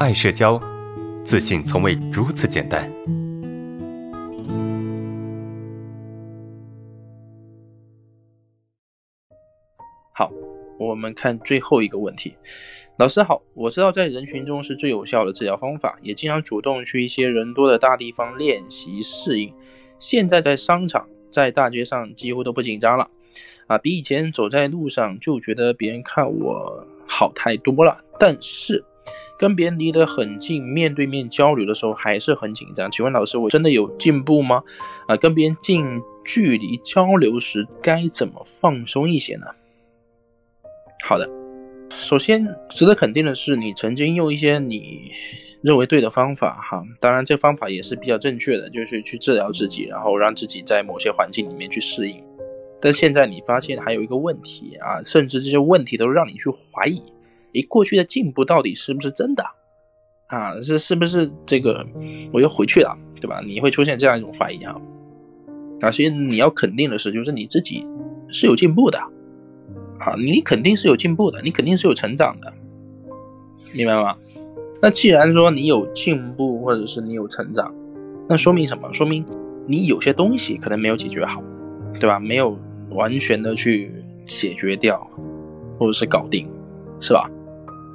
爱社交，自信从未如此简单。好，我们看最后一个问题。老师好，我知道在人群中是最有效的治疗方法，也经常主动去一些人多的大地方练习适应。现在在商场、在大街上几乎都不紧张了，啊，比以前走在路上就觉得别人看我好太多了。但是。跟别人离得很近，面对面交流的时候还是很紧张。请问老师，我真的有进步吗？啊，跟别人近距离交流时该怎么放松一些呢？好的，首先值得肯定的是，你曾经用一些你认为对的方法，哈，当然这方法也是比较正确的，就是去治疗自己，然后让自己在某些环境里面去适应。但现在你发现还有一个问题啊，甚至这些问题都让你去怀疑。诶，过去的进步到底是不是真的啊？是是不是这个我又回去了，对吧？你会出现这样一种怀疑啊。啊，所以你要肯定的是，就是你自己是有进步的啊，你肯定是有进步的，你肯定是有成长的，明白吗？那既然说你有进步，或者是你有成长，那说明什么？说明你有些东西可能没有解决好，对吧？没有完全的去解决掉，或者是搞定，是吧？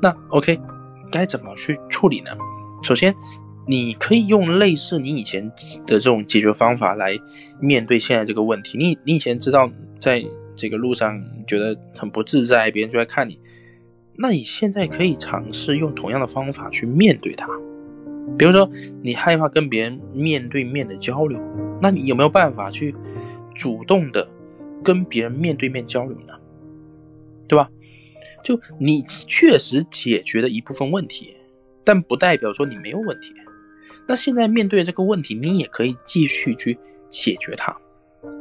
那 OK，该怎么去处理呢？首先，你可以用类似你以前的这种解决方法来面对现在这个问题。你你以前知道在这个路上觉得很不自在，别人就在看你，那你现在可以尝试用同样的方法去面对它。比如说，你害怕跟别人面对面的交流，那你有没有办法去主动的跟别人面对面交流呢？对吧？就你确实解决了一部分问题，但不代表说你没有问题。那现在面对这个问题，你也可以继续去解决它，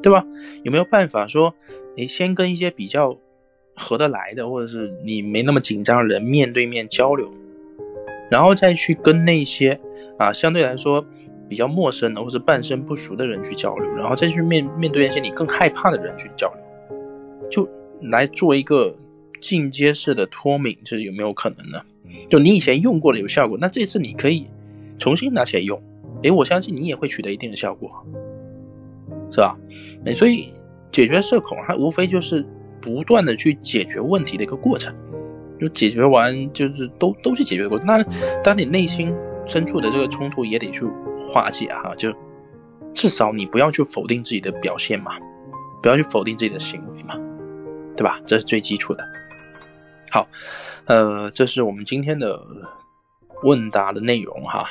对吧？有没有办法说，你先跟一些比较合得来的，或者是你没那么紧张的人面对面交流，然后再去跟那些啊相对来说比较陌生的或者半生不熟的人去交流，然后再去面面对那些你更害怕的人去交流，就来做一个。进阶式的脱敏，这有没有可能呢？就你以前用过的有效果，那这次你可以重新拿起来用，诶，我相信你也会取得一定的效果，是吧？诶，所以解决社恐，它无非就是不断的去解决问题的一个过程，就解决完就是都都是解决过程。那当你内心深处的这个冲突也得去化解哈，就至少你不要去否定自己的表现嘛，不要去否定自己的行为嘛，对吧？这是最基础的。好，呃，这是我们今天的问答的内容哈。